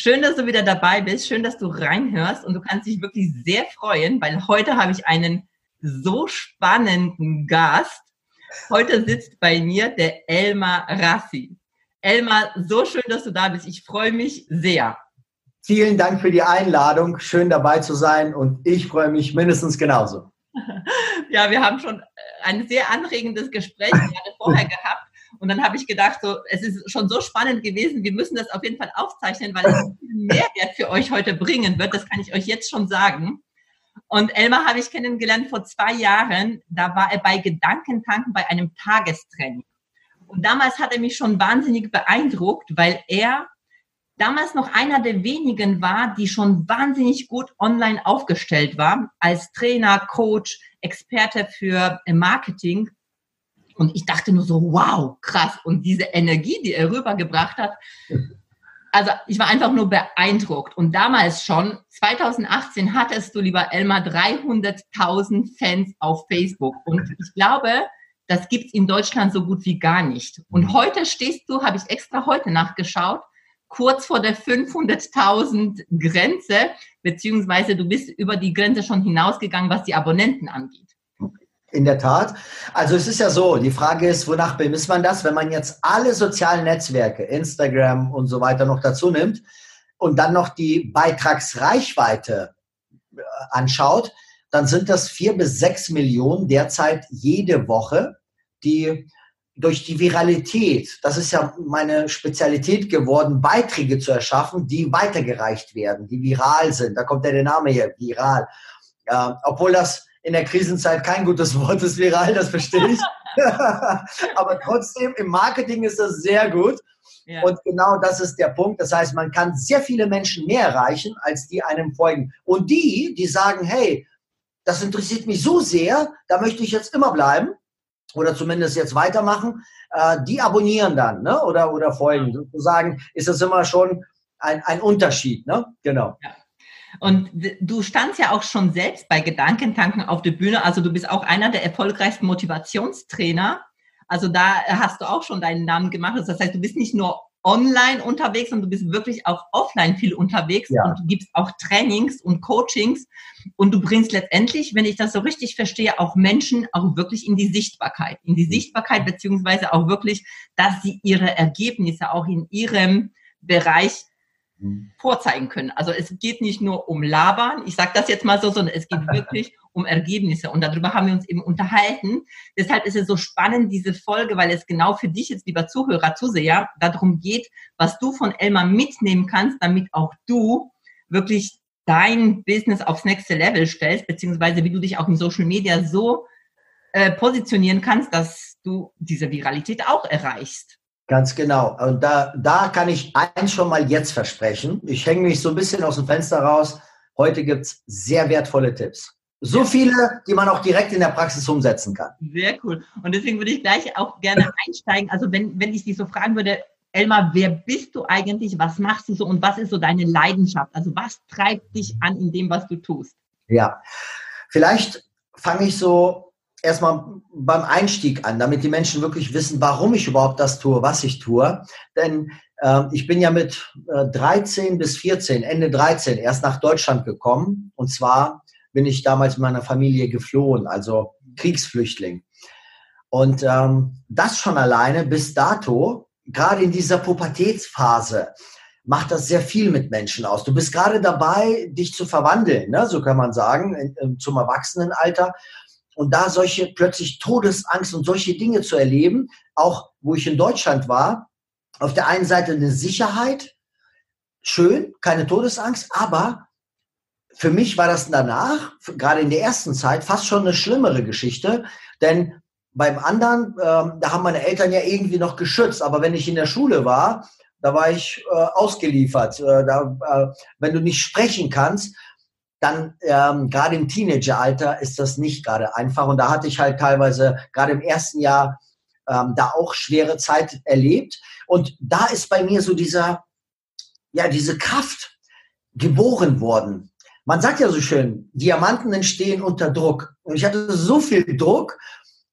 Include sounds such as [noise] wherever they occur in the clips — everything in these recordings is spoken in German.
Schön, dass du wieder dabei bist. Schön, dass du reinhörst und du kannst dich wirklich sehr freuen, weil heute habe ich einen so spannenden Gast. Heute sitzt bei mir der Elmar Rassi. Elmar, so schön, dass du da bist. Ich freue mich sehr. Vielen Dank für die Einladung. Schön dabei zu sein und ich freue mich mindestens genauso. [laughs] Ja, wir haben schon ein sehr anregendes Gespräch gerade vorher [laughs] gehabt und dann habe ich gedacht, so, es ist schon so spannend gewesen, wir müssen das auf jeden Fall aufzeichnen, weil es Mehrwert für euch heute bringen wird. Das kann ich euch jetzt schon sagen. Und Elmar habe ich kennengelernt vor zwei Jahren. Da war er bei Gedankentanken bei einem Tagestraining. Und damals hat er mich schon wahnsinnig beeindruckt, weil er damals noch einer der wenigen war, die schon wahnsinnig gut online aufgestellt war, als Trainer, Coach, Experte für Marketing. Und ich dachte nur so, wow, krass. Und diese Energie, die er rübergebracht hat, also ich war einfach nur beeindruckt. Und damals schon, 2018, hattest du, lieber Elmar, 300.000 Fans auf Facebook. Und ich glaube, das gibt's in Deutschland so gut wie gar nicht. Und heute stehst du, habe ich extra heute nachgeschaut, kurz vor der 500.000 Grenze, beziehungsweise du bist über die Grenze schon hinausgegangen, was die Abonnenten angeht. In der Tat. Also es ist ja so, die Frage ist, wonach bemisst man das, wenn man jetzt alle sozialen Netzwerke, Instagram und so weiter noch dazu nimmt und dann noch die Beitragsreichweite äh, anschaut, dann sind das vier bis sechs Millionen derzeit jede Woche, die durch die Viralität, das ist ja meine Spezialität geworden, Beiträge zu erschaffen, die weitergereicht werden, die viral sind. Da kommt ja der Name hier, viral. Äh, obwohl das in der Krisenzeit kein gutes Wort ist viral, das verstehe ich. [laughs] Aber trotzdem, im Marketing ist das sehr gut. Ja. Und genau das ist der Punkt. Das heißt, man kann sehr viele Menschen mehr erreichen, als die einem folgen. Und die, die sagen, hey, das interessiert mich so sehr, da möchte ich jetzt immer bleiben oder zumindest jetzt weitermachen, äh, die abonnieren dann ne? oder, oder folgen. Sozusagen ist das immer schon ein, ein Unterschied. Ne? Genau. Ja. Und du standst ja auch schon selbst bei Gedankentanken auf der Bühne. Also du bist auch einer der erfolgreichsten Motivationstrainer. Also da hast du auch schon deinen Namen gemacht. Das heißt, du bist nicht nur online unterwegs, sondern du bist wirklich auch offline viel unterwegs ja. und du gibst auch Trainings und Coachings und du bringst letztendlich, wenn ich das so richtig verstehe, auch Menschen auch wirklich in die Sichtbarkeit, in die mhm. Sichtbarkeit beziehungsweise auch wirklich, dass sie ihre Ergebnisse auch in ihrem Bereich. Vorzeigen können. Also es geht nicht nur um Labern, ich sage das jetzt mal so, sondern es geht wirklich [laughs] um Ergebnisse. Und darüber haben wir uns eben unterhalten. Deshalb ist es so spannend, diese Folge, weil es genau für dich jetzt, lieber Zuhörer, Zuseher, darum geht, was du von Elmar mitnehmen kannst, damit auch du wirklich dein Business aufs nächste Level stellst, beziehungsweise wie du dich auch in Social Media so äh, positionieren kannst, dass du diese Viralität auch erreichst. Ganz genau. Und da, da kann ich eins schon mal jetzt versprechen. Ich hänge mich so ein bisschen aus dem Fenster raus. Heute gibt's sehr wertvolle Tipps. So viele, die man auch direkt in der Praxis umsetzen kann. Sehr cool. Und deswegen würde ich gleich auch gerne [laughs] einsteigen. Also wenn, wenn ich dich so fragen würde, Elmar, wer bist du eigentlich? Was machst du so und was ist so deine Leidenschaft? Also was treibt dich an in dem, was du tust? Ja, vielleicht fange ich so erstmal beim Einstieg an, damit die Menschen wirklich wissen, warum ich überhaupt das tue, was ich tue. Denn äh, ich bin ja mit äh, 13 bis 14, Ende 13, erst nach Deutschland gekommen. Und zwar bin ich damals mit meiner Familie geflohen, also Kriegsflüchtling. Und ähm, das schon alleine bis dato, gerade in dieser Pubertätsphase, macht das sehr viel mit Menschen aus. Du bist gerade dabei, dich zu verwandeln, ne? so kann man sagen, in, in, zum Erwachsenenalter. Und da solche plötzlich Todesangst und solche Dinge zu erleben, auch wo ich in Deutschland war, auf der einen Seite eine Sicherheit, schön, keine Todesangst, aber für mich war das danach, gerade in der ersten Zeit, fast schon eine schlimmere Geschichte, denn beim anderen, äh, da haben meine Eltern ja irgendwie noch geschützt, aber wenn ich in der Schule war, da war ich äh, ausgeliefert. Äh, da, äh, wenn du nicht sprechen kannst, dann ähm, gerade im Teenageralter ist das nicht gerade einfach. Und da hatte ich halt teilweise gerade im ersten Jahr ähm, da auch schwere Zeit erlebt. Und da ist bei mir so dieser, ja, diese Kraft geboren worden. Man sagt ja so schön, Diamanten entstehen unter Druck. Und ich hatte so viel Druck,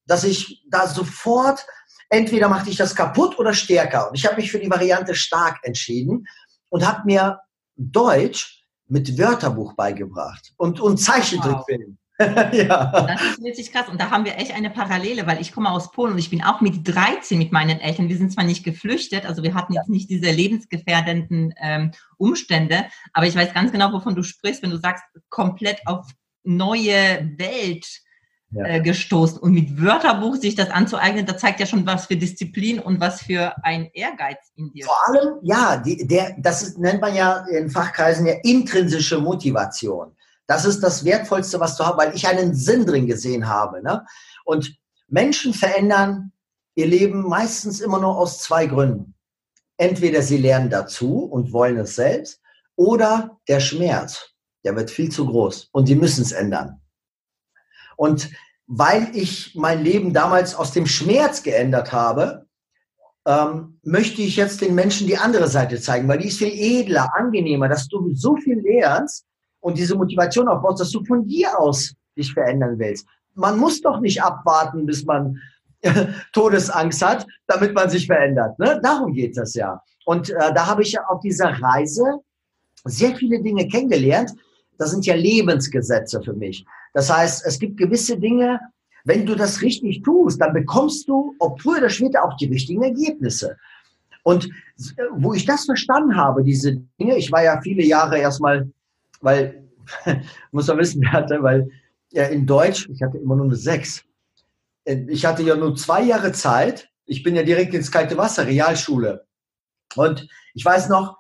dass ich da sofort, entweder machte ich das kaputt oder stärker. Und ich habe mich für die Variante stark entschieden und habe mir Deutsch mit Wörterbuch beigebracht und, und Zeichentrickfilm. Wow. [laughs] ja. Das ist wirklich krass. Und da haben wir echt eine Parallele, weil ich komme aus Polen und ich bin auch mit 13 mit meinen Eltern. Wir sind zwar nicht geflüchtet, also wir hatten jetzt nicht diese lebensgefährdenden ähm, Umstände, aber ich weiß ganz genau, wovon du sprichst, wenn du sagst, komplett auf neue Welt ja. äh, gestoßen. Und mit Wörterbuch sich das anzueignen, da zeigt ja schon was für Disziplin und was für ein Ehrgeiz in dir. Vor allem, ja, die, der, das ist, nennt man ja in Fachkreisen ja intrinsische Motivation. Das ist das Wertvollste, was du hast, weil ich einen Sinn drin gesehen habe. Ne? Und Menschen verändern ihr Leben meistens immer nur aus zwei Gründen. Entweder sie lernen dazu und wollen es selbst, oder der Schmerz, der wird viel zu groß und sie müssen es ändern. Und weil ich mein Leben damals aus dem Schmerz geändert habe, ähm, möchte ich jetzt den Menschen die andere Seite zeigen, weil die ist viel edler, angenehmer, dass du so viel lernst und diese Motivation aufbaust, dass du von dir aus dich verändern willst. Man muss doch nicht abwarten, bis man [laughs] Todesangst hat, damit man sich verändert. Ne? Darum geht es ja. Und äh, da habe ich auf dieser Reise sehr viele Dinge kennengelernt. Das sind ja Lebensgesetze für mich. Das heißt, es gibt gewisse Dinge, wenn du das richtig tust, dann bekommst du, ob früher oder später, auch die richtigen Ergebnisse. Und äh, wo ich das verstanden habe, diese Dinge, ich war ja viele Jahre erstmal, weil, [laughs] muss man wissen, hatte, weil ja, in Deutsch, ich hatte immer nur eine Sechs. Äh, ich hatte ja nur zwei Jahre Zeit. Ich bin ja direkt ins kalte Wasser, Realschule. Und ich weiß noch,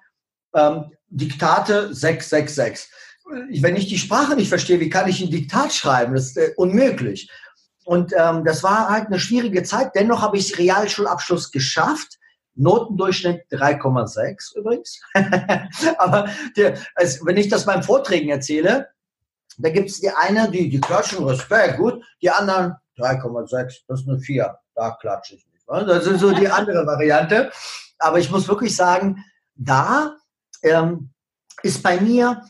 ähm, Diktate 666 wenn ich die Sprache nicht verstehe, wie kann ich ein Diktat schreiben? Das ist äh, unmöglich. Und ähm, das war halt eine schwierige Zeit. Dennoch habe ich Realschulabschluss geschafft. Notendurchschnitt 3,6 übrigens. [laughs] Aber der, also, wenn ich das beim Vorträgen erzähle, da gibt es die eine, die, die klatschen Respekt, gut, die anderen 3,6, das ist eine 4, da klatsche ich nicht. Das ist so die andere Variante. Aber ich muss wirklich sagen, da ähm, ist bei mir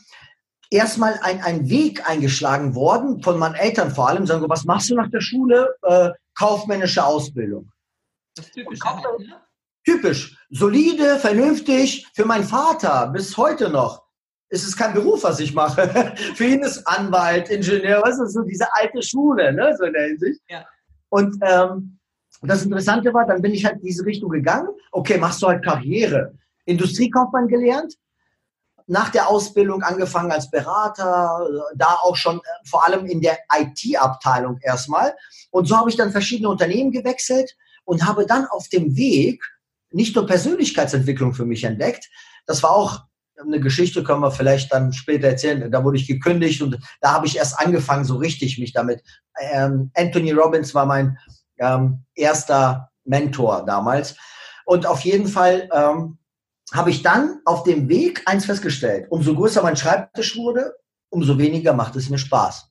erstmal ein, ein Weg eingeschlagen worden, von meinen Eltern vor allem, sagen, was machst du nach der Schule? Äh, kaufmännische Ausbildung. Das ist typisch. Ne? Typisch. Solide, vernünftig. Für meinen Vater bis heute noch ist es kein Beruf, was ich mache. [laughs] Für ihn ist Anwalt, Ingenieur, was ist so diese alte Schule, ne? so in der Hinsicht. Ja. Und ähm, das Interessante war, dann bin ich halt in diese Richtung gegangen. Okay, machst du halt Karriere. Industriekaufmann gelernt, nach der Ausbildung angefangen als Berater, da auch schon äh, vor allem in der IT-Abteilung erstmal. Und so habe ich dann verschiedene Unternehmen gewechselt und habe dann auf dem Weg nicht nur Persönlichkeitsentwicklung für mich entdeckt, das war auch eine Geschichte, können wir vielleicht dann später erzählen. Da wurde ich gekündigt und da habe ich erst angefangen, so richtig mich damit. Ähm, Anthony Robbins war mein ähm, erster Mentor damals. Und auf jeden Fall ähm, habe ich dann auf dem Weg eins festgestellt. Umso größer mein Schreibtisch wurde, umso weniger macht es mir Spaß.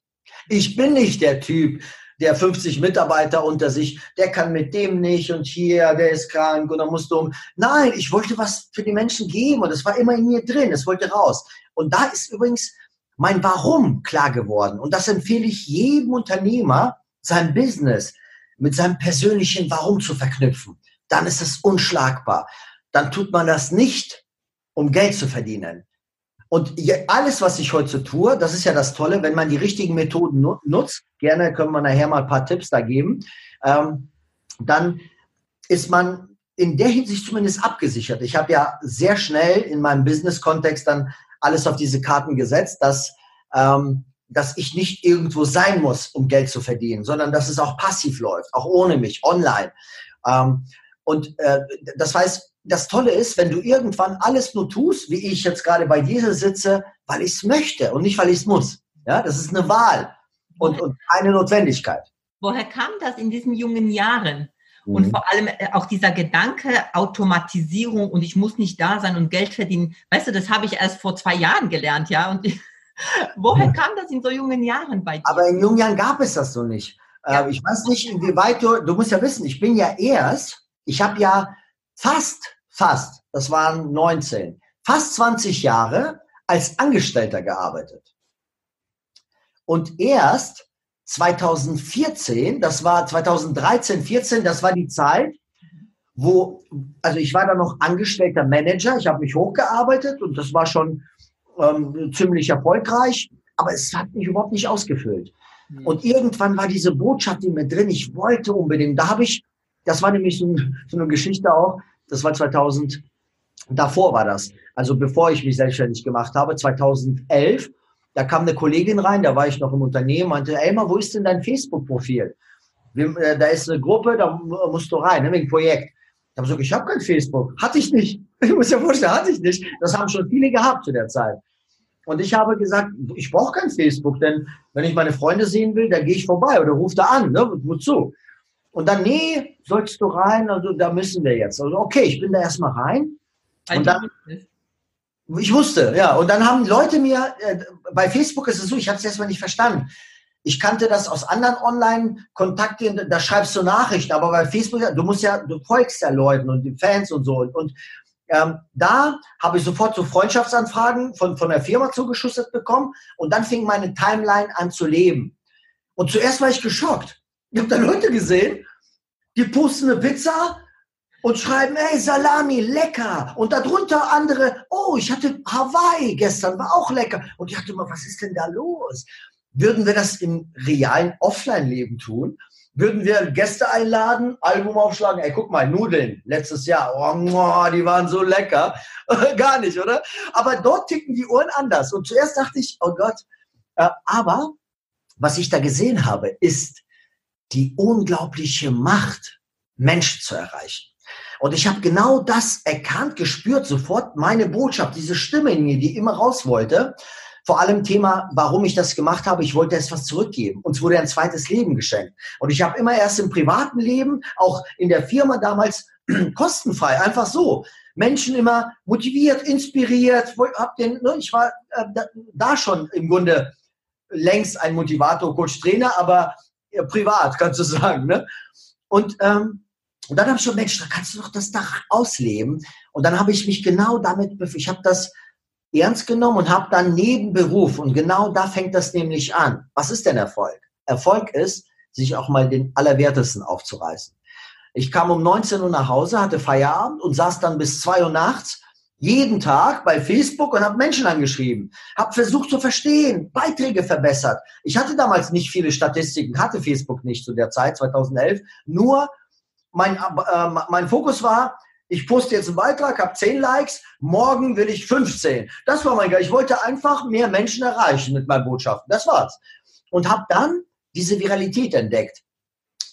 Ich bin nicht der Typ, der 50 Mitarbeiter unter sich, der kann mit dem nicht und hier, der ist krank und dann musst du um. Nein, ich wollte was für die Menschen geben und es war immer in mir drin, es wollte raus. Und da ist übrigens mein Warum klar geworden. Und das empfehle ich jedem Unternehmer, sein Business mit seinem persönlichen Warum zu verknüpfen. Dann ist es unschlagbar dann tut man das nicht, um Geld zu verdienen. Und alles, was ich heute tue, das ist ja das Tolle, wenn man die richtigen Methoden nutzt, gerne können wir nachher mal ein paar Tipps da geben, ähm, dann ist man in der Hinsicht zumindest abgesichert. Ich habe ja sehr schnell in meinem Business-Kontext dann alles auf diese Karten gesetzt, dass, ähm, dass ich nicht irgendwo sein muss, um Geld zu verdienen, sondern dass es auch passiv läuft, auch ohne mich, online. Ähm, und äh, das heißt, das Tolle ist, wenn du irgendwann alles nur tust, wie ich jetzt gerade bei dir sitze, weil ich es möchte und nicht, weil ich es muss. Ja, das ist eine Wahl und, und eine Notwendigkeit. Woher kam das in diesen jungen Jahren? Und mhm. vor allem äh, auch dieser Gedanke Automatisierung und ich muss nicht da sein und Geld verdienen. Weißt du, das habe ich erst vor zwei Jahren gelernt, ja. Und [laughs] Woher kam das in so jungen Jahren bei dir? Aber in jungen Jahren gab es das so nicht. Äh, ja. Ich weiß nicht, inwieweit du, du musst ja wissen, ich bin ja erst, ich habe ja fast, fast, das waren 19, fast 20 Jahre als Angestellter gearbeitet. Und erst 2014, das war 2013, 14, das war die Zeit, wo, also ich war da noch angestellter Manager, ich habe mich hochgearbeitet und das war schon ähm, ziemlich erfolgreich, aber es hat mich überhaupt nicht ausgefüllt. Mhm. Und irgendwann war diese Botschaft in mir drin, ich wollte unbedingt, da habe ich, das war nämlich so, so eine Geschichte auch, das war 2000, davor war das, also bevor ich mich selbstständig gemacht habe, 2011, da kam eine Kollegin rein, da war ich noch im Unternehmen, meinte, Elmar, wo ist denn dein Facebook-Profil? Äh, da ist eine Gruppe, da musst du rein, ne, wegen Projekt. Ich habe gesagt, ich habe kein Facebook. Hatte ich nicht. [laughs] Ich muss ja vorstellen, hatte ich nicht. Das haben schon viele gehabt zu der Zeit. Und ich habe gesagt, ich brauche kein Facebook, denn wenn ich meine Freunde sehen will, dann gehe ich vorbei oder rufe da an. Ne? Wozu? Und dann, nee, sollst du rein, also da müssen wir jetzt. Also okay, ich bin da erstmal rein. Und dann, ich wusste, ja. Und dann haben Leute mir, äh, bei Facebook ist es so, ich habe es erstmal nicht verstanden. Ich kannte das aus anderen Online-Kontakten, da schreibst du Nachrichten, aber bei Facebook, du musst ja, du folgst ja Leuten und die Fans und so. Und, und ähm, da habe ich sofort so Freundschaftsanfragen von, von der Firma zugeschüttet bekommen und dann fing meine Timeline an zu leben. Und zuerst war ich geschockt. Ich habe da Leute gesehen, die posten eine Pizza und schreiben, hey, Salami, lecker. Und darunter andere, oh, ich hatte Hawaii gestern, war auch lecker. Und ich dachte immer, was ist denn da los? Würden wir das im realen Offline-Leben tun? Würden wir Gäste einladen, Album aufschlagen, ey, guck mal, Nudeln, letztes Jahr, oh, die waren so lecker. [laughs] Gar nicht, oder? Aber dort ticken die Uhren anders. Und zuerst dachte ich, oh Gott, äh, aber was ich da gesehen habe, ist die unglaubliche Macht, Menschen zu erreichen. Und ich habe genau das erkannt, gespürt, sofort meine Botschaft, diese Stimme in mir, die immer raus wollte vor allem Thema, warum ich das gemacht habe. Ich wollte etwas zurückgeben. Uns wurde ein zweites Leben geschenkt. Und ich habe immer erst im privaten Leben, auch in der Firma damals, [clears throat] kostenfrei, einfach so. Menschen immer motiviert, inspiriert. Ne, ich war äh, da schon im Grunde längst ein Motivator, Coach, Trainer, aber privat, kannst du sagen. Ne? Und, ähm, und dann habe ich schon, Mensch, da kannst du doch das Dach ausleben. Und dann habe ich mich genau damit, ich habe das ernst genommen und habe dann Nebenberuf. Und genau da fängt das nämlich an. Was ist denn Erfolg? Erfolg ist, sich auch mal den Allerwertesten aufzureißen. Ich kam um 19 Uhr nach Hause, hatte Feierabend und saß dann bis 2 Uhr nachts jeden Tag bei Facebook und habe Menschen angeschrieben, habe versucht zu verstehen, Beiträge verbessert. Ich hatte damals nicht viele Statistiken, hatte Facebook nicht zu der Zeit, 2011. Nur mein, äh, mein Fokus war, ich poste jetzt einen Beitrag, habe 10 Likes, morgen will ich 15. Das war mein Geil. Ich wollte einfach mehr Menschen erreichen mit meinen Botschaften. Das war's. Und habe dann diese Viralität entdeckt.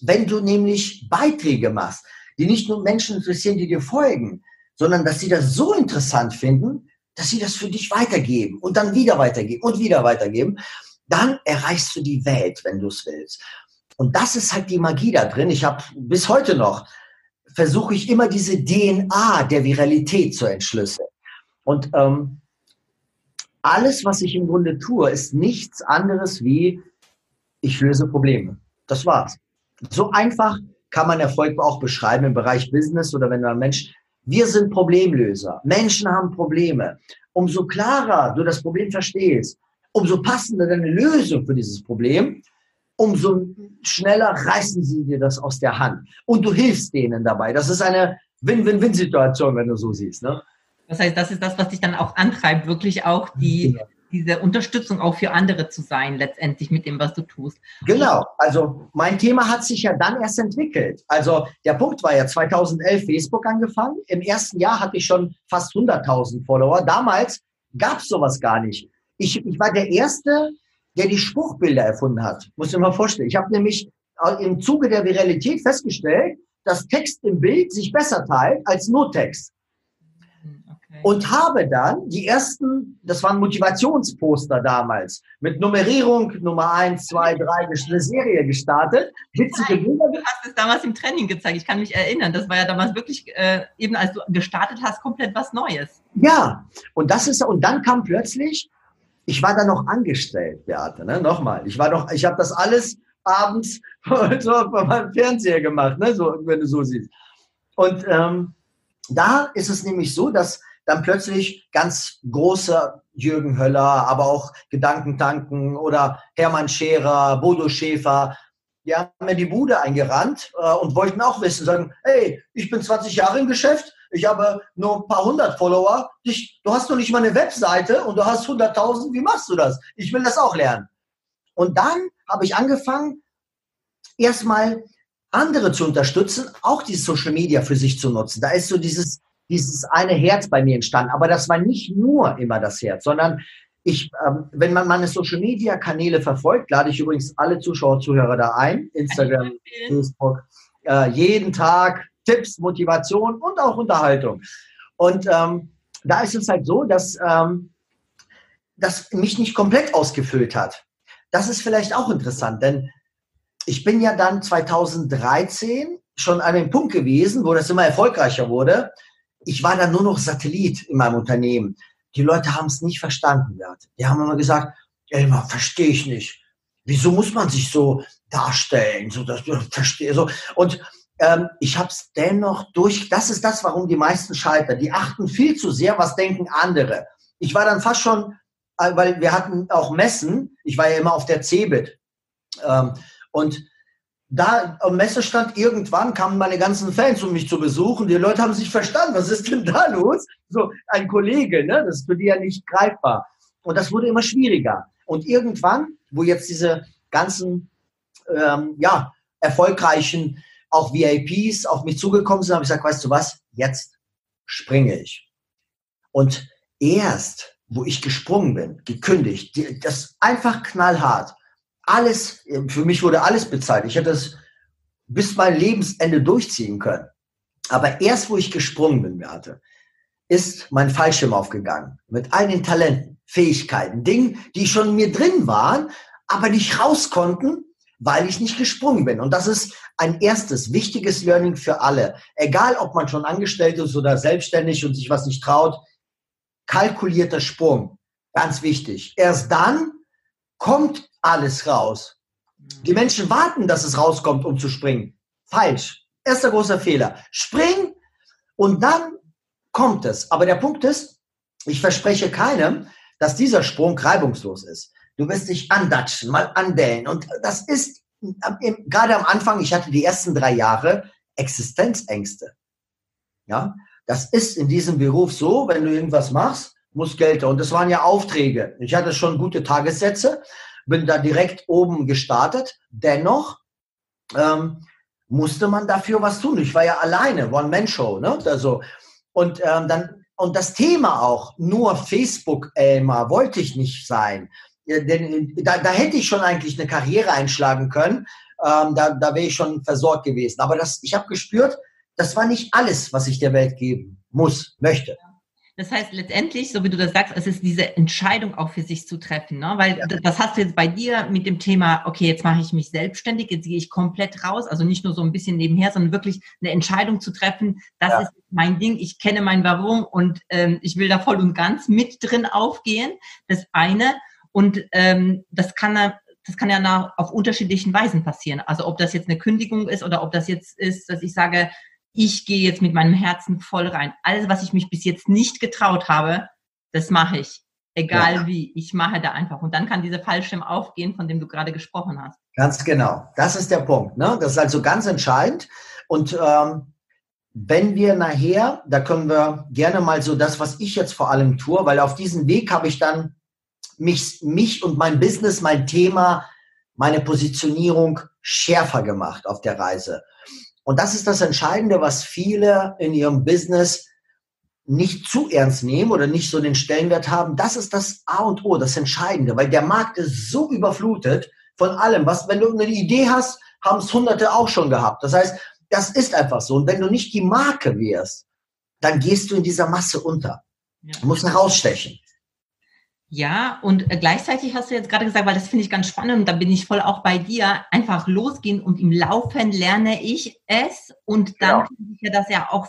Wenn du nämlich Beiträge machst, die nicht nur Menschen interessieren, die dir folgen, sondern dass sie das so interessant finden, dass sie das für dich weitergeben und dann wieder weitergeben und wieder weitergeben, dann erreichst du die Welt, wenn du es willst. Und das ist halt die Magie da drin. Ich habe bis heute noch versuche ich immer diese DNA der Viralität zu entschlüsseln. Und ähm, alles, was ich im Grunde tue, ist nichts anderes wie, ich löse Probleme. Das war's. So einfach kann man Erfolg auch beschreiben im Bereich Business oder wenn ein Mensch, wir sind Problemlöser. Menschen haben Probleme. Umso klarer du das Problem verstehst, umso passender deine Lösung für dieses Problem, umso schneller reißen sie dir das aus der Hand. Und du hilfst denen dabei. Das ist eine Win-Win-Win-Situation, wenn du so siehst. Ne? Das heißt, das ist das, was dich dann auch antreibt, wirklich auch die, genau. Diese Unterstützung auch für andere zu sein, letztendlich mit dem, was du tust. Genau. Also mein Thema hat sich ja dann erst entwickelt. Also der Punkt war ja 2011 Facebook angefangen. Im ersten Jahr hatte ich schon fast 100.000 Follower. Damals gab es sowas gar nicht. Ich, ich war der Erste, der die Spruchbilder erfunden hat. Muss ich mal vorstellen. Ich habe nämlich im Zuge der Viralität festgestellt, dass Text im Bild sich besser teilt als nur Text. Okay. Und habe dann die ersten, das waren Motivationsposter damals, mit Nummerierung Nummer eins, zwei, drei, eine Serie gestartet. Witzige Bilder. Du hast es damals im Training gezeigt, ich kann mich erinnern. Das war ja damals wirklich, äh, eben als du gestartet hast, komplett was Neues. Ja, und das ist, und dann kam plötzlich ich war da noch angestellt, Beate, ne? Nochmal. Ich war doch, ich habe das alles abends [laughs] vor meinem Fernseher gemacht, ne? So, wenn du so siehst. Und ähm, da ist es nämlich so, dass dann plötzlich ganz große Jürgen Höller, aber auch Gedankentanken oder Hermann Scherer, Bodo Schäfer, die haben mir die Bude eingerannt äh, und wollten auch wissen, sagen, hey, ich bin 20 Jahre im Geschäft, ich habe nur ein paar hundert Follower, ich, du hast noch nicht mal eine Webseite und du hast 100.000, wie machst du das? Ich will das auch lernen. Und dann habe ich angefangen, erstmal andere zu unterstützen, auch die Social Media für sich zu nutzen. Da ist so dieses, dieses eine Herz bei mir entstanden. Aber das war nicht nur immer das Herz, sondern ich, ähm, wenn man meine Social Media Kanäle verfolgt, lade ich übrigens alle Zuschauer, Zuhörer da ein, Instagram, [laughs] Facebook, äh, jeden Tag Tipps, Motivation und auch Unterhaltung. Und ähm, da ist es halt so, dass ähm, das mich nicht komplett ausgefüllt hat. Das ist vielleicht auch interessant, denn ich bin ja dann 2013 schon an dem Punkt gewesen, wo das immer erfolgreicher wurde. Ich war dann nur noch Satellit in meinem Unternehmen. Die Leute haben es nicht verstanden. Die haben immer gesagt, Elmar, verstehe ich nicht. Wieso muss man sich so darstellen? So, das verstehe so. Und ähm, ich habe es dennoch durch. Das ist das, warum die meisten scheitern. Die achten viel zu sehr, was denken andere. Ich war dann fast schon, äh, weil wir hatten auch Messen. Ich war ja immer auf der CeBIT. Ähm, und da am Messestand irgendwann kamen meine ganzen Fans, um mich zu besuchen. Die Leute haben sich verstanden. Was ist denn da los? So ein Kollege, ne? Das ist für die ja nicht greifbar. Und das wurde immer schwieriger. Und irgendwann, wo jetzt diese ganzen ähm, ja, erfolgreichen auch VIPs auf mich zugekommen sind, habe ich gesagt, weißt du was, jetzt springe ich. Und erst, wo ich gesprungen bin, gekündigt, das einfach knallhart, alles, für mich wurde alles bezahlt. Ich hätte es bis mein Lebensende durchziehen können. Aber erst, wo ich gesprungen bin, Beate, ist mein Fallschirm aufgegangen. Mit all den Talenten, Fähigkeiten, Dingen, die schon in mir drin waren, aber nicht raus konnten, weil ich nicht gesprungen bin. Und das ist ein erstes wichtiges Learning für alle. Egal, ob man schon angestellt ist oder selbstständig und sich was nicht traut. Kalkulierter Sprung. Ganz wichtig. Erst dann kommt alles raus. Die Menschen warten, dass es rauskommt, um zu springen. Falsch. Erster großer Fehler. Spring und dann kommt es. Aber der Punkt ist, ich verspreche keinem, dass dieser Sprung reibungslos ist. Du wirst dich andatschen, mal andellen. Und das ist gerade am Anfang, ich hatte die ersten drei Jahre Existenzängste. Ja, das ist in diesem Beruf so, wenn du irgendwas machst, muss Geld. Und das waren ja Aufträge. Ich hatte schon gute Tagessätze, bin da direkt oben gestartet. Dennoch ähm, musste man dafür was tun. Ich war ja alleine, One-Man-Show. Ne? Also, und ähm, dann und das Thema auch, nur Facebook-Elmar wollte ich nicht sein. Denn da, da hätte ich schon eigentlich eine Karriere einschlagen können. Ähm, da da wäre ich schon versorgt gewesen. Aber das, ich habe gespürt, das war nicht alles, was ich der Welt geben muss, möchte. Das heißt letztendlich, so wie du das sagst, es ist diese Entscheidung auch für sich zu treffen, ne? weil ja. das hast du jetzt bei dir mit dem Thema, okay, jetzt mache ich mich selbstständig, jetzt gehe ich komplett raus, also nicht nur so ein bisschen nebenher, sondern wirklich eine Entscheidung zu treffen, das ja. ist mein Ding, ich kenne mein Warum und ähm, ich will da voll und ganz mit drin aufgehen, das eine und ähm, das kann das kann ja nach, auf unterschiedlichen Weisen passieren. Also ob das jetzt eine Kündigung ist oder ob das jetzt ist, dass ich sage, ich gehe jetzt mit meinem Herzen voll rein. Alles, was ich mich bis jetzt nicht getraut habe, das mache ich. Egal ja. wie, ich mache da einfach. Und dann kann dieser Fallschirm aufgehen, von dem du gerade gesprochen hast. Ganz genau. Das ist der Punkt. Ne? Das ist also ganz entscheidend. Und ähm, wenn wir nachher, da können wir gerne mal so das, was ich jetzt vor allem tue, weil auf diesem Weg habe ich dann mich, mich und mein Business, mein Thema, meine Positionierung schärfer gemacht auf der Reise. Und das ist das Entscheidende, was viele in ihrem Business nicht zu ernst nehmen oder nicht so den Stellenwert haben. Das ist das A und O, das Entscheidende, weil der Markt ist so überflutet von allem. Was, wenn du eine Idee hast, haben es Hunderte auch schon gehabt. Das heißt, das ist einfach so. Und wenn du nicht die Marke wirst, dann gehst du in dieser Masse unter. Ja. Du musst herausstechen. Ja, und äh, gleichzeitig hast du jetzt gerade gesagt, weil das finde ich ganz spannend und da bin ich voll auch bei dir, einfach losgehen und im Laufen lerne ich es und dann genau. kann ich ja das ja auch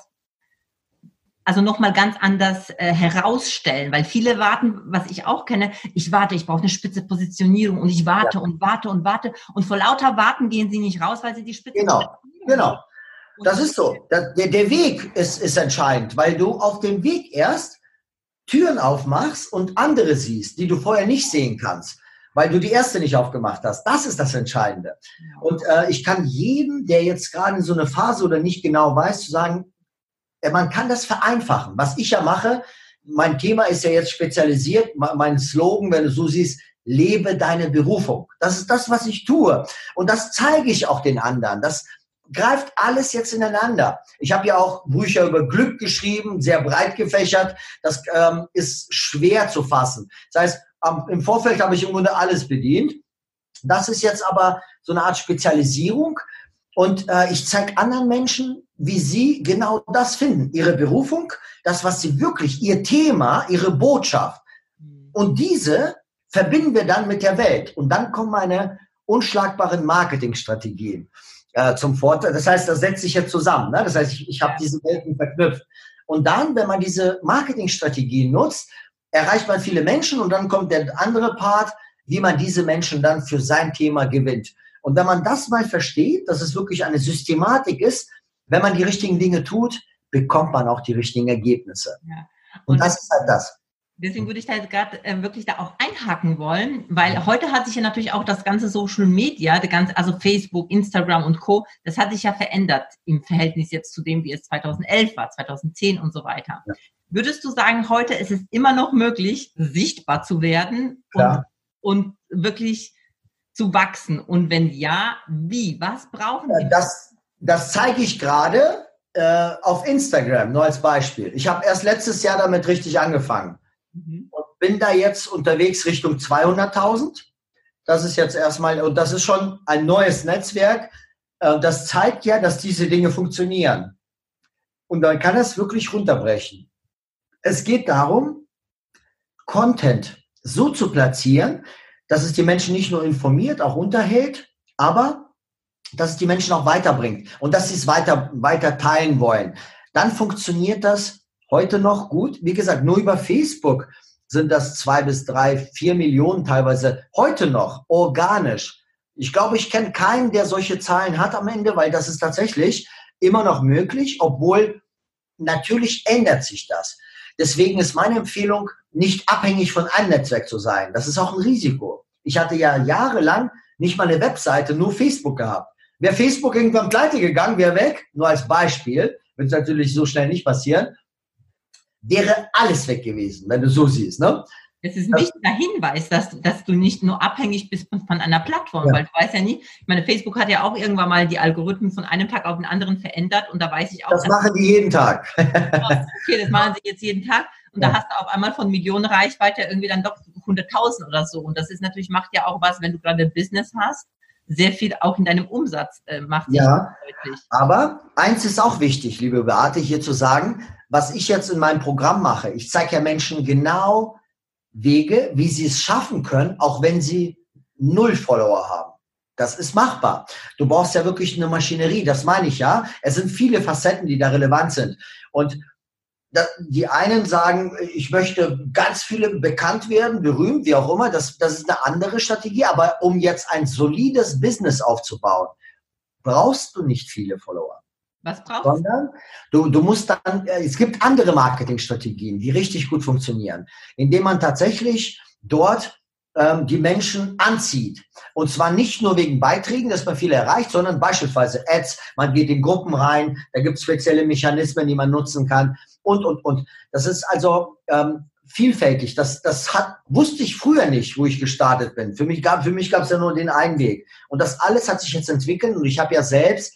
also nochmal ganz anders äh, herausstellen, weil viele warten, was ich auch kenne, ich warte, ich brauche eine spitze Positionierung und ich warte ja. und warte und warte und vor lauter Warten gehen sie nicht raus, weil sie die spitze Genau, genau. Das ist so. Der, der Weg ist, ist entscheidend, weil du auf dem Weg erst Türen aufmachst und andere siehst, die du vorher nicht sehen kannst, weil du die erste nicht aufgemacht hast. Das ist das Entscheidende. Und äh, ich kann jedem, der jetzt gerade in so eine Phase oder nicht genau weiß, zu sagen, äh, man kann das vereinfachen. Was ich ja mache, mein Thema ist ja jetzt spezialisiert, mein Slogan, wenn du so siehst, lebe deine Berufung. Das ist das, was ich tue. Und das zeige ich auch den anderen. Das greift alles jetzt ineinander. Ich habe ja auch Bücher über Glück geschrieben, sehr breit gefächert. Das ähm, ist schwer zu fassen. Das heißt, am, im Vorfeld habe ich im Grunde alles bedient. Das ist jetzt aber so eine Art Spezialisierung. Und äh, ich zeige anderen Menschen, wie sie genau das finden. Ihre Berufung, das, was sie wirklich, ihr Thema, ihre Botschaft. Und diese verbinden wir dann mit der Welt. Und dann kommen meine unschlagbaren Marketingstrategien äh, zum Vorteil. Das heißt, das setzt sich jetzt zusammen. Ne? Das heißt, ich, ich habe diese Welten verknüpft. Und dann, wenn man diese Marketingstrategien nutzt, erreicht man viele Menschen und dann kommt der andere Part, wie man diese Menschen dann für sein Thema gewinnt. Und wenn man das mal versteht, dass es wirklich eine Systematik ist, wenn man die richtigen Dinge tut, bekommt man auch die richtigen Ergebnisse. Ja. Und, und, das ist halt das. Deswegen würde ich da jetzt gerade äh, wirklich da auch einhaken wollen, weil heute hat sich ja natürlich auch das ganze Social Media, ganze, also Facebook, Instagram und Co., das hat sich ja verändert im Verhältnis jetzt zu dem, wie es 2011 war, 2010 und so weiter. Ja. Würdest du sagen, heute ist es immer noch möglich, sichtbar zu werden und, und, wirklich zu wachsen? Und wenn ja, wie? Was brauchen wir? Das, das zeige ich gerade äh, auf Instagram, nur als Beispiel. Ich habe erst letztes Jahr damit richtig angefangen. Mhm. Und bin da jetzt unterwegs Richtung 200.000. Das ist jetzt erstmal, und das ist schon ein neues Netzwerk. Äh, das zeigt ja, dass diese Dinge funktionieren. Und dann kann es wirklich runterbrechen. Es geht darum, Content so zu platzieren, dass es die Menschen nicht nur informiert, auch unterhält, aber dass es die Menschen auch weiterbringt und dass sie es weiter, weiter teilen wollen. Dann funktioniert das heute noch gut. Wie gesagt, nur über Facebook sind das zwei bis drei, vier Millionen teilweise heute noch organisch. Ich glaube, ich kenne keinen, der solche Zahlen hat am Ende, weil das ist tatsächlich immer noch möglich, obwohl natürlich ändert sich das. Deswegen ist meine Empfehlung, nicht abhängig von einem Netzwerk zu sein. Das ist auch ein Risiko. Ich hatte ja jahrelang nicht mal eine Webseite, nur Facebook gehabt. Wäre Facebook irgendwann pleite gegangen, wäre weg, nur als Beispiel, wird natürlich so schnell nicht passieren wäre alles weg gewesen, wenn du so siehst. Ne? Es ist ein wichtiger Hinweis, dass, dass du nicht nur abhängig bist von, einer Plattform, ja. weil du weißt ja nie, ich meine, Facebook hat ja auch irgendwann mal die Algorithmen von einem Tag auf den anderen verändert und da weiß ich auch. Das machen die jeden Tag. [laughs] okay, das machen sie jetzt jeden Tag und ja. da hast du auf einmal von Millionen Reichweite irgendwie dann doch 100.000 oder so und das ist natürlich, macht ja auch was, wenn du gerade ein Business hast, sehr viel auch in deinem Umsatz äh, macht. Ja, deutlich. aber eins ist auch wichtig, liebe Beate, hier zu sagen, was ich jetzt in meinem Programm mache, ich zeige ja Menschen genau Wege, wie sie es schaffen können, auch wenn sie null Follower haben. Das ist machbar. Du brauchst ja wirklich eine Maschinerie, das meine ich ja. Es sind viele Facetten, die da relevant sind. Und die einen sagen, ich möchte ganz viele bekannt werden, berühmt, wie auch immer. Das, das ist eine andere Strategie. Aber um jetzt ein solides Business aufzubauen, brauchst du nicht viele Follower. Was brauchst Sondern du? Du musst dann, äh, es gibt andere Marketingstrategien, die richtig gut funktionieren, indem man tatsächlich dort ähm, die Menschen anzieht. Und zwar nicht nur wegen Beiträgen, dass man viele erreicht, sondern beispielsweise Ads, man geht in Gruppen rein, da gibt es spezielle Mechanismen, die man nutzen kann und, und, und. Das ist also ähm, vielfältig. Das, das hat, wusste ich früher nicht, wo ich gestartet bin. Für mich gab für mich gab es ja nur den einen Weg. Und das alles hat sich jetzt entwickelt und ich habe ja selbst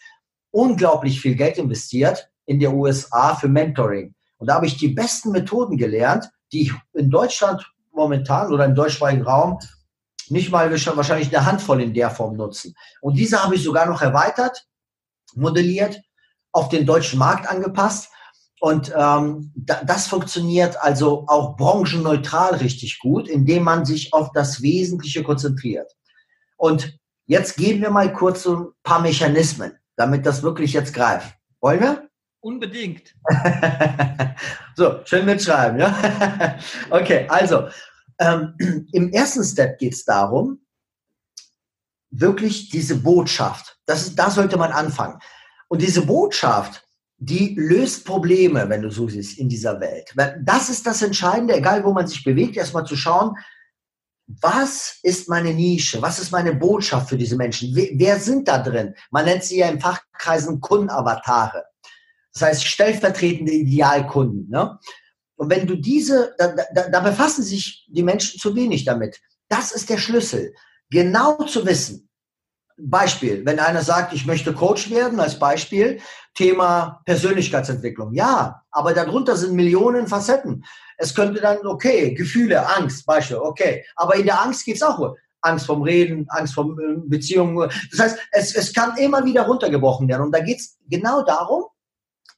unglaublich viel Geld investiert in der USA für Mentoring. Und da habe ich die besten Methoden gelernt, die ich in Deutschland momentan oder im deutschsprachigen Raum nicht mal wahrscheinlich eine Handvoll in der Form nutzen. Und diese habe ich sogar noch erweitert, modelliert, auf den deutschen Markt angepasst. Und ähm, da, das funktioniert also auch branchenneutral richtig gut, indem man sich auf das Wesentliche konzentriert. Und jetzt gehen wir mal kurz so ein paar Mechanismen damit das wirklich jetzt greift. Wollen wir? Unbedingt. [laughs] so, schön mitschreiben, ja? [laughs] okay, also, ähm, [clears throat] im ersten Step geht es darum, wirklich diese Botschaft, das da sollte man anfangen. Und diese Botschaft, die löst Probleme, wenn du so siehst, in dieser Welt. Das ist das Entscheidende, egal wo man sich bewegt, erstmal zu schauen, was ist meine Nische? Was ist meine Botschaft für diese Menschen? Wer, wer sind da drin? Man nennt sie ja in Fachkreisen Kundenavatare. Das heißt stellvertretende Idealkunden. Ne? Und wenn du diese, da, da, da befassen sich die Menschen zu wenig damit. Das ist der Schlüssel. Genau zu wissen. Beispiel, wenn einer sagt, ich möchte Coach werden, als Beispiel, Thema Persönlichkeitsentwicklung. Ja, aber darunter sind Millionen Facetten. Es könnte dann, okay, Gefühle, Angst, Beispiel, okay. Aber in der Angst geht's auch Angst vom Reden, Angst vom äh, Beziehungen. Das heißt, es, es kann immer wieder runtergebrochen werden. Und da geht's genau darum,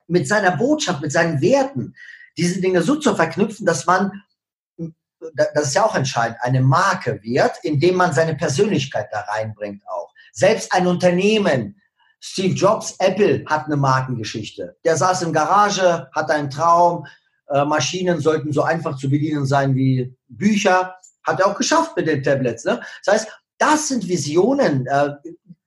mit seiner Botschaft, mit seinen Werten, diese Dinge so zu verknüpfen, dass man, das ist ja auch entscheidend, eine Marke wird, indem man seine Persönlichkeit da reinbringt auch. Selbst ein Unternehmen, Steve Jobs, Apple hat eine Markengeschichte. Der saß in Garage, hat einen Traum, äh, Maschinen sollten so einfach zu bedienen sein wie Bücher. Hat er auch geschafft mit den Tablets. Ne? Das heißt, das sind Visionen, äh,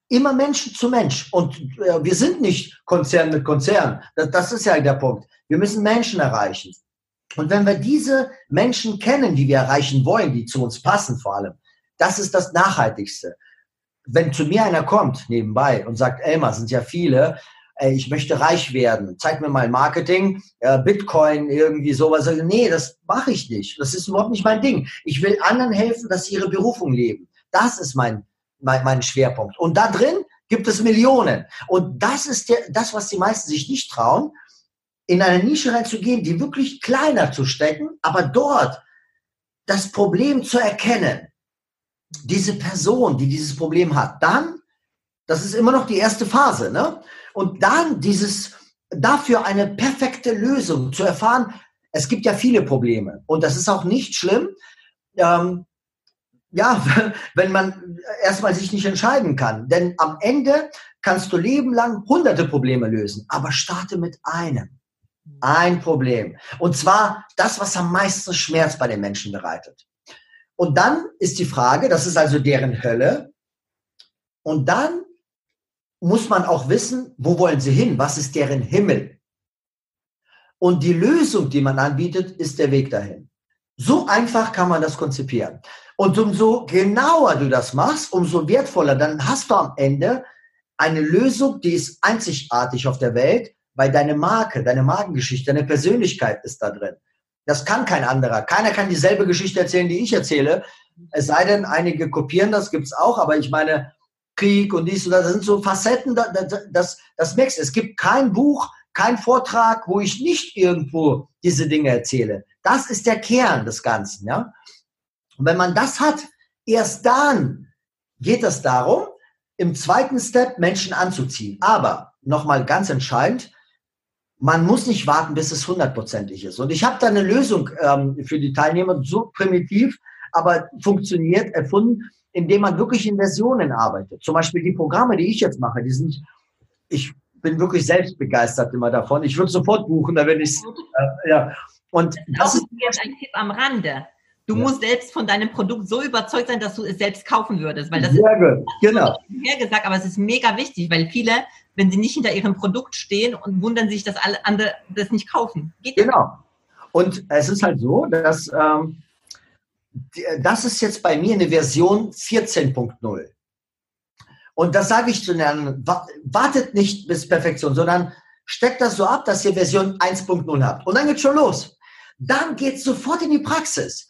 immer Menschen zu Mensch. Und äh, wir sind nicht Konzern mit Konzern. Das, das ist ja der Punkt. Wir müssen Menschen erreichen. Und wenn wir diese Menschen kennen, die wir erreichen wollen, die zu uns passen vor allem, das ist das Nachhaltigste. Wenn zu mir einer kommt nebenbei und sagt, Elmar, sind ja viele, ich möchte reich werden, zeig mir mal Marketing, äh, Bitcoin, irgendwie sowas. Nee, das mache ich nicht. Das ist überhaupt nicht mein Ding. Ich will anderen helfen, dass sie ihre Berufung leben. Das ist mein mein, mein Schwerpunkt. Und da drin gibt es Millionen. Und das ist der, das, was die meisten sich nicht trauen, in eine Nische reinzugehen, die wirklich kleiner zu stecken, aber dort das Problem zu erkennen. Diese Person, die dieses Problem hat, dann, das ist immer noch die erste Phase, ne? Und dann dieses, dafür eine perfekte Lösung zu erfahren. Es gibt ja viele Probleme und das ist auch nicht schlimm. Ähm, ja, [laughs] wenn man erstmal sich nicht entscheiden kann. Denn am Ende kannst du lebenlang hunderte Probleme lösen, aber starte mit einem. Ein Problem. Und zwar das, was am meisten Schmerz bei den Menschen bereitet. Und dann ist die Frage, das ist also deren Hölle. Und dann muss man auch wissen, wo wollen sie hin? Was ist deren Himmel? Und die Lösung, die man anbietet, ist der Weg dahin. So einfach kann man das konzipieren. Und umso genauer du das machst, umso wertvoller. Dann hast du am Ende eine Lösung, die ist einzigartig auf der Welt, weil deine Marke, deine Markengeschichte, deine Persönlichkeit ist da drin. Das kann kein anderer. Keiner kann dieselbe Geschichte erzählen, die ich erzähle. Es sei denn, einige kopieren das, gibt's auch. Aber ich meine, Krieg und dies und das, das sind so Facetten, das, das, das merkst Es gibt kein Buch, kein Vortrag, wo ich nicht irgendwo diese Dinge erzähle. Das ist der Kern des Ganzen, ja. Und wenn man das hat, erst dann geht es darum, im zweiten Step Menschen anzuziehen. Aber nochmal ganz entscheidend, man muss nicht warten, bis es hundertprozentig ist. Und ich habe da eine Lösung ähm, für die Teilnehmer, so primitiv, aber funktioniert, erfunden, indem man wirklich in Versionen arbeitet. Zum Beispiel die Programme, die ich jetzt mache, die sind, ich bin wirklich selbst begeistert immer davon. Ich würde sofort buchen, da wenn ich äh, ja. Und das ist jetzt ein Tipp am Rande. Du ja. musst selbst von deinem Produkt so überzeugt sein, dass du es selbst kaufen würdest. Weil das Sehr ist, gut, genau. Hergesagt, aber es ist mega wichtig, weil viele, wenn sie nicht hinter ihrem Produkt stehen und wundern sich, dass alle andere das nicht kaufen. Geht genau. Und es ist halt so, dass ähm, das ist jetzt bei mir eine Version 14.0. Und das sage ich zu lernen, wartet nicht bis Perfektion, sondern steckt das so ab, dass ihr Version 1.0 habt. Und dann geht's schon los. Dann geht's sofort in die Praxis.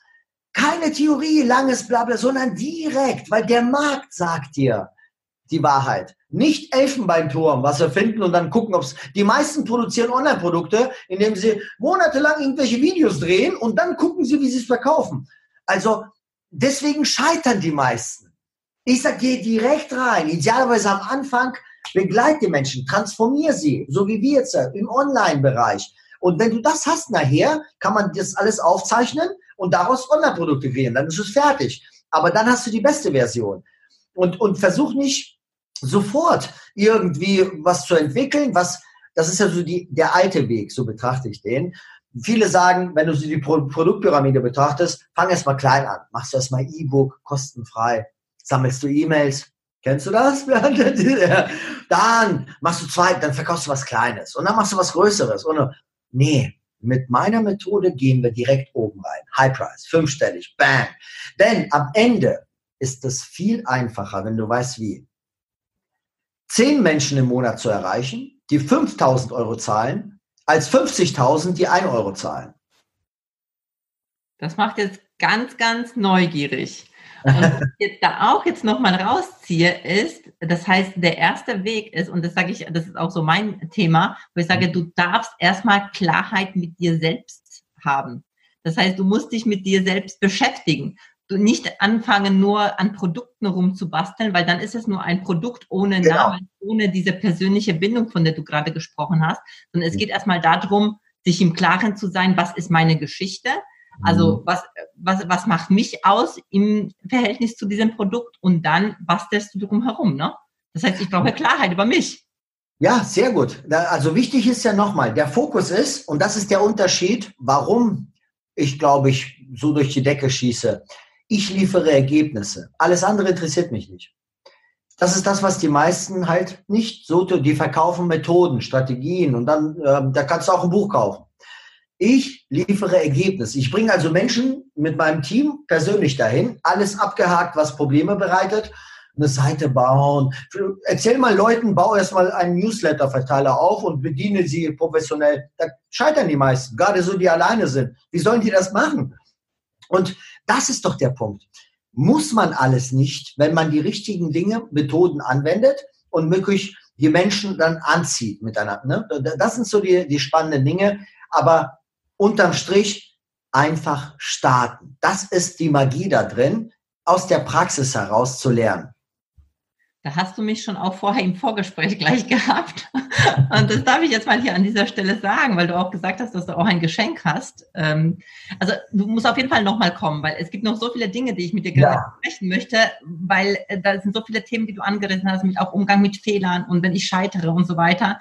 Keine Theorie, langes Blabla, sondern direkt, weil der Markt sagt dir die Wahrheit. Nicht Elfenbeinturm, was wir finden und dann gucken, ob es. Die meisten produzieren Online-Produkte, indem sie monatelang irgendwelche Videos drehen und dann gucken sie, wie sie es verkaufen. Also deswegen scheitern die meisten. Ich sage, geh direkt rein. Idealerweise am Anfang begleite die Menschen, transformier sie, so wie wir jetzt im Online-Bereich. Und wenn du das hast nachher, kann man das alles aufzeichnen und daraus Online-Produkte kreieren. Dann ist es fertig. Aber dann hast du die beste Version. Und, und versuch nicht sofort irgendwie was zu entwickeln, was Das ist ja so die, der alte Weg, so betrachte ich den. Viele sagen, wenn du die Pro Produktpyramide betrachtest, fang erst mal klein an. Machst du erst mal E-Book, kostenfrei. Sammelst du E-Mails. Kennst du das? [laughs] dann machst du zwei, dann verkaufst du was Kleines. Und dann machst du was Größeres. Und, nee, mit meiner Methode gehen wir direkt oben rein. High Price, fünfstellig, bang. Denn am Ende ist es viel einfacher, wenn du weißt wie. Zehn Menschen im Monat zu erreichen, die 5000 Euro zahlen, als 50.000, die 1 Euro zahlen. Das macht jetzt ganz, ganz neugierig. Und was ich da auch jetzt nochmal rausziehe, ist, das heißt, der erste Weg ist, und das sage ich, das ist auch so mein Thema, wo ich sage, du darfst erstmal Klarheit mit dir selbst haben. Das heißt, du musst dich mit dir selbst beschäftigen. Nicht anfangen, nur an Produkten rumzubasteln, weil dann ist es nur ein Produkt ohne genau. Namen, ohne diese persönliche Bindung, von der du gerade gesprochen hast, sondern es geht erstmal darum, sich im Klaren zu sein, was ist meine Geschichte, also mhm. was, was, was macht mich aus im Verhältnis zu diesem Produkt und dann bastelst du drum herum, ne? Das heißt, ich brauche Klarheit über mich. Ja, sehr gut. Also wichtig ist ja nochmal, der Fokus ist, und das ist der Unterschied, warum ich glaube ich so durch die Decke schieße. Ich liefere Ergebnisse. Alles andere interessiert mich nicht. Das ist das, was die meisten halt nicht so, die verkaufen Methoden, Strategien und dann, äh, da kannst du auch ein Buch kaufen. Ich liefere Ergebnisse. Ich bringe also Menschen mit meinem Team persönlich dahin, alles abgehakt, was Probleme bereitet. Eine Seite bauen. Erzähl mal Leuten, bau erstmal einen Newsletter-Verteiler auf und bediene sie professionell. Da scheitern die meisten, gerade so, die alleine sind. Wie sollen die das machen? Und das ist doch der Punkt. Muss man alles nicht, wenn man die richtigen Dinge, Methoden anwendet und wirklich die Menschen dann anzieht miteinander. Ne? Das sind so die, die spannenden Dinge. Aber unterm Strich einfach starten. Das ist die Magie da drin, aus der Praxis heraus zu lernen. Da hast du mich schon auch vorher im Vorgespräch gleich [laughs] gehabt. Und das darf ich jetzt mal hier an dieser Stelle sagen, weil du auch gesagt hast, dass du auch ein Geschenk hast. Ähm, also du musst auf jeden Fall nochmal kommen, weil es gibt noch so viele Dinge, die ich mit dir ja. sprechen möchte, weil äh, da sind so viele Themen, die du angerissen hast, mit auch Umgang mit Fehlern und wenn ich scheitere und so weiter.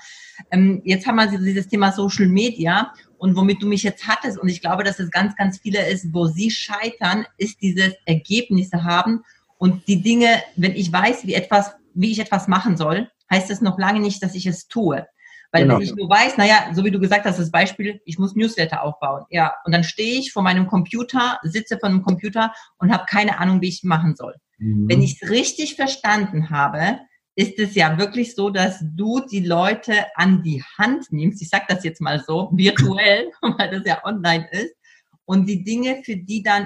Ähm, jetzt haben wir dieses Thema Social Media und womit du mich jetzt hattest, und ich glaube, dass es ganz, ganz viele ist, wo sie scheitern, ist dieses Ergebnisse haben und die Dinge, wenn ich weiß, wie etwas, wie ich etwas machen soll, heißt es noch lange nicht, dass ich es tue. Weil genau. wenn ich nur weiß, naja, so wie du gesagt hast, das Beispiel, ich muss Newsletter aufbauen. Ja, und dann stehe ich vor meinem Computer, sitze vor einem Computer und habe keine Ahnung, wie ich machen soll. Mhm. Wenn ich es richtig verstanden habe, ist es ja wirklich so, dass du die Leute an die Hand nimmst. Ich sage das jetzt mal so, virtuell, [laughs] weil das ja online ist. Und die Dinge, für die dann,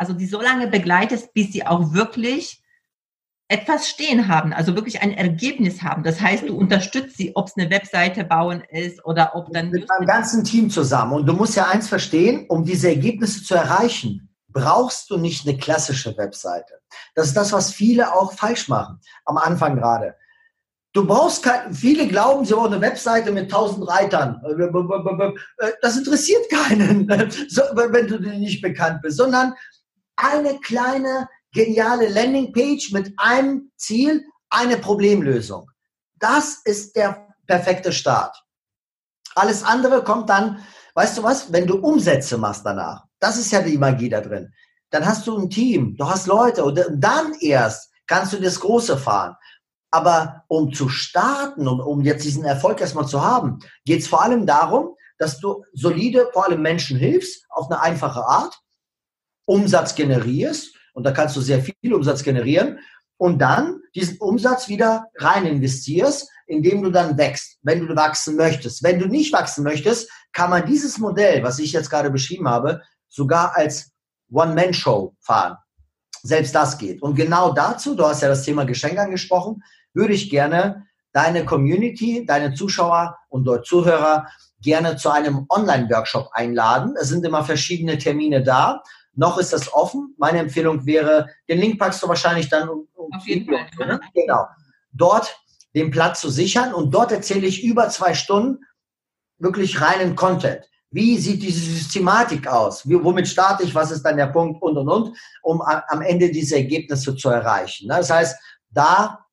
also die so lange begleitest, bis sie auch wirklich etwas stehen haben, also wirklich ein Ergebnis haben. Das heißt, du unterstützt sie, ob es eine Webseite bauen ist oder ob dann... Mit meinem ganzen Team zusammen. Und du musst ja eins verstehen, um diese Ergebnisse zu erreichen, brauchst du nicht eine klassische Webseite. Das ist das, was viele auch falsch machen, am Anfang gerade. Du brauchst kein, viele glauben, sie brauchen eine Webseite mit tausend Reitern. Das interessiert keinen, [laughs] wenn du nicht bekannt bist, sondern eine kleine, geniale Landingpage mit einem Ziel, eine Problemlösung. Das ist der perfekte Start. Alles andere kommt dann, weißt du was, wenn du Umsätze machst danach. Das ist ja die Magie da drin. Dann hast du ein Team, du hast Leute und dann erst kannst du das Große fahren. Aber um zu starten, um, um jetzt diesen Erfolg erstmal zu haben, geht es vor allem darum, dass du solide, vor allem Menschen hilfst, auf eine einfache Art, Umsatz generierst, und da kannst du sehr viel Umsatz generieren, und dann diesen Umsatz wieder rein investierst, indem du dann wächst, wenn du wachsen möchtest. Wenn du nicht wachsen möchtest, kann man dieses Modell, was ich jetzt gerade beschrieben habe, sogar als One-Man-Show fahren. Selbst das geht. Und genau dazu, du hast ja das Thema Geschenk angesprochen, würde ich gerne deine Community, deine Zuschauer und dort Zuhörer gerne zu einem Online-Workshop einladen. Es sind immer verschiedene Termine da. Noch ist das offen. Meine Empfehlung wäre, den Link packst du wahrscheinlich dann um, um Auf jeden Fall. Ne? Genau. Dort den Platz zu sichern und dort erzähle ich über zwei Stunden wirklich reinen Content. Wie sieht diese Systematik aus? Wie, womit starte ich? Was ist dann der Punkt? Und, und, und, um am Ende diese Ergebnisse zu erreichen. Ne? Das heißt, da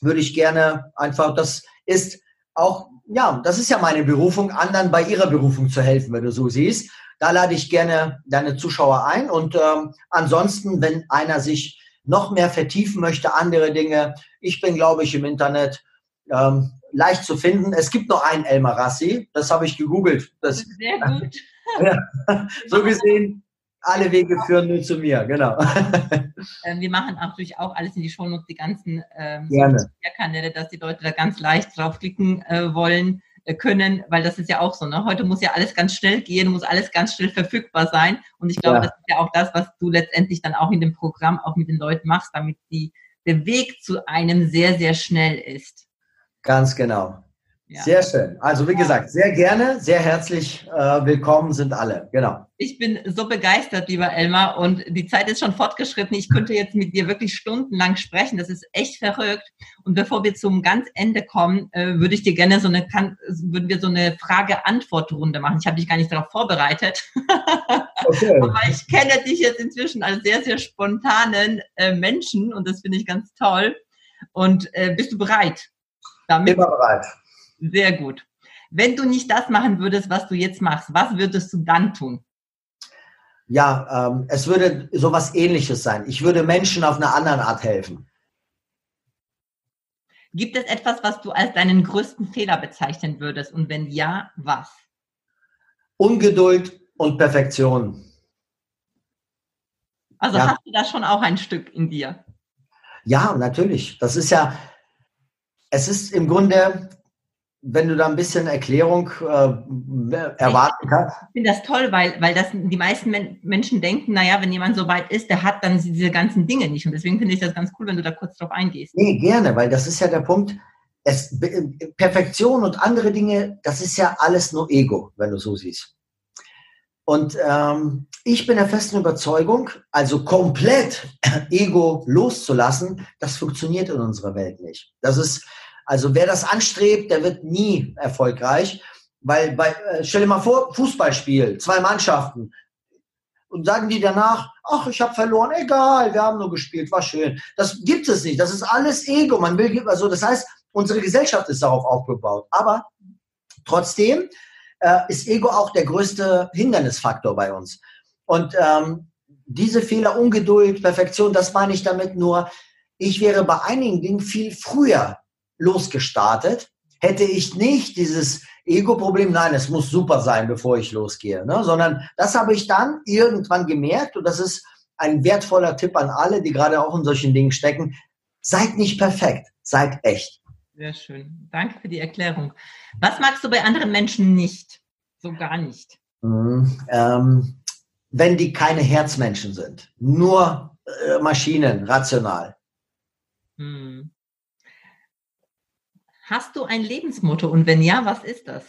würde ich gerne einfach, das ist auch, ja, das ist ja meine Berufung, anderen bei ihrer Berufung zu helfen, wenn du so siehst. Da lade ich gerne deine Zuschauer ein. Und ähm, ansonsten, wenn einer sich noch mehr vertiefen möchte, andere Dinge, ich bin, glaube ich, im Internet ähm, leicht zu finden. Es gibt noch einen Elmar Rassi, das habe ich gegoogelt. Das, [laughs] Sehr gut. [laughs] ja, so gesehen, alle Wege führen nur zu mir, genau. [laughs] Ähm, wir machen natürlich auch alles in die Shownotes, die ganzen ähm, Kanäle, dass die Leute da ganz leicht draufklicken äh, wollen können, weil das ist ja auch so. Ne? Heute muss ja alles ganz schnell gehen, muss alles ganz schnell verfügbar sein. Und ich glaube, ja. das ist ja auch das, was du letztendlich dann auch in dem Programm auch mit den Leuten machst, damit die, der Weg zu einem sehr, sehr schnell ist. Ganz genau. Ja. Sehr schön. Also wie gesagt, sehr gerne, sehr herzlich äh, willkommen sind alle. Genau. Ich bin so begeistert, lieber Elmar, und die Zeit ist schon fortgeschritten. Ich könnte jetzt mit dir wirklich stundenlang sprechen. Das ist echt verrückt. Und bevor wir zum ganz Ende kommen, äh, würde ich dir gerne so eine, kann, würden wir so eine Frage-Antwort-Runde machen. Ich habe dich gar nicht darauf vorbereitet. [laughs] Okay. Aber ich kenne dich jetzt inzwischen als sehr, sehr spontanen äh, Menschen und das finde ich ganz toll. Und äh, bist du bereit? Damit? Immer bereit. Sehr gut. Wenn du nicht das machen würdest, was du jetzt machst, was würdest du dann tun? Ja, ähm, es würde sowas ähnliches sein. Ich würde Menschen auf eine andere Art helfen. Gibt es etwas, was du als deinen größten Fehler bezeichnen würdest? Und wenn ja, was? Ungeduld und Perfektion. Also ja. hast du da schon auch ein Stück in dir? Ja, natürlich. Das ist ja, es ist im Grunde, wenn du da ein bisschen Erklärung äh, erwarten kannst. Ich finde das toll, weil, weil das die meisten Men Menschen denken, naja, wenn jemand so weit ist, der hat dann diese ganzen Dinge nicht. Und deswegen finde ich das ganz cool, wenn du da kurz drauf eingehst. Nee, gerne, weil das ist ja der Punkt. Es, Perfektion und andere Dinge, das ist ja alles nur Ego, wenn du so siehst. Und ähm, ich bin der festen Überzeugung, also komplett Ego loszulassen, das funktioniert in unserer Welt nicht. Das ist, also wer das anstrebt, der wird nie erfolgreich, weil bei, äh, stell dir mal vor, Fußballspiel, zwei Mannschaften, und sagen die danach, ach, ich habe verloren, egal, wir haben nur gespielt, war schön. Das gibt es nicht. Das ist alles Ego. Man will, also das heißt, unsere Gesellschaft ist darauf aufgebaut. Aber trotzdem äh, ist Ego auch der größte Hindernisfaktor bei uns. Und ähm, diese Fehler, Ungeduld, Perfektion, das meine ich damit nur, ich wäre bei einigen Dingen viel früher losgestartet, hätte ich nicht dieses Ego-Problem, nein, es muss super sein, bevor ich losgehe, ne? sondern das habe ich dann irgendwann gemerkt und das ist ein wertvoller Tipp an alle, die gerade auch in solchen Dingen stecken. Seid nicht perfekt, seid echt. Sehr schön. Danke für die Erklärung. Was magst du bei anderen Menschen nicht? So gar nicht. Mhm, ähm, wenn die keine Herzmenschen sind, nur äh, Maschinen, rational. Hm. Hast du ein Lebensmotto und wenn ja, was ist das?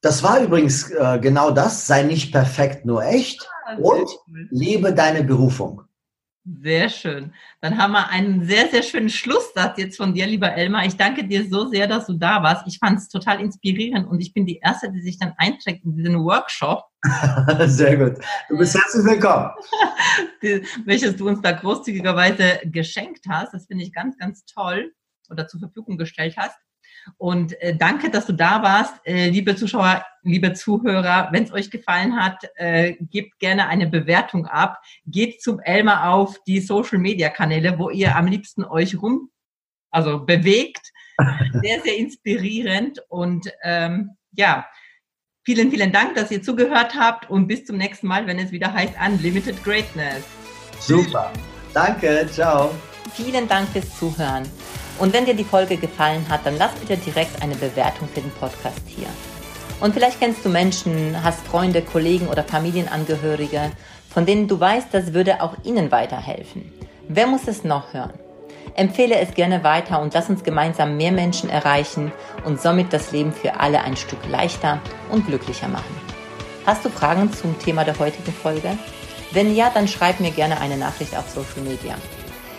Das war übrigens äh, genau das, sei nicht perfekt, nur echt ah, und schön. lebe deine Berufung. Sehr schön. Dann haben wir einen sehr, sehr schönen Schlusssatz jetzt von dir, lieber Elmar. Ich danke dir so sehr, dass du da warst. Ich fand es total inspirierend und ich bin die Erste, die sich dann einträgt in diesen Workshop. [laughs] sehr gut. Du bist herzlich willkommen. [laughs] welches du uns da großzügigerweise geschenkt hast. Das finde ich ganz, ganz toll oder zur Verfügung gestellt hast. Und äh, danke, dass du da warst. Äh, liebe Zuschauer, liebe Zuhörer, wenn es euch gefallen hat, äh, gebt gerne eine Bewertung ab. Geht zum Elmar auf die Social-Media-Kanäle, wo ihr am liebsten euch rum, also bewegt. [laughs] Sehr, sehr inspirierend. Und ähm, ja, vielen, vielen Dank, dass ihr zugehört habt und bis zum nächsten Mal, wenn es wieder heißt Unlimited Greatness. Super. Danke. Ciao. Vielen Dank fürs Zuhören. Und wenn dir die Folge gefallen hat, dann lass bitte direkt eine Bewertung für den Podcast hier. Und vielleicht kennst du Menschen, hast Freunde, Kollegen oder Familienangehörige, von denen du weißt, das würde auch ihnen weiterhelfen. Wer muss es noch hören? Empfehle es gerne weiter und lass uns gemeinsam mehr Menschen erreichen und somit das Leben für alle ein Stück leichter und glücklicher machen. Hast du Fragen zum Thema der heutigen Folge? Wenn ja, dann schreib mir gerne eine Nachricht auf Social Media.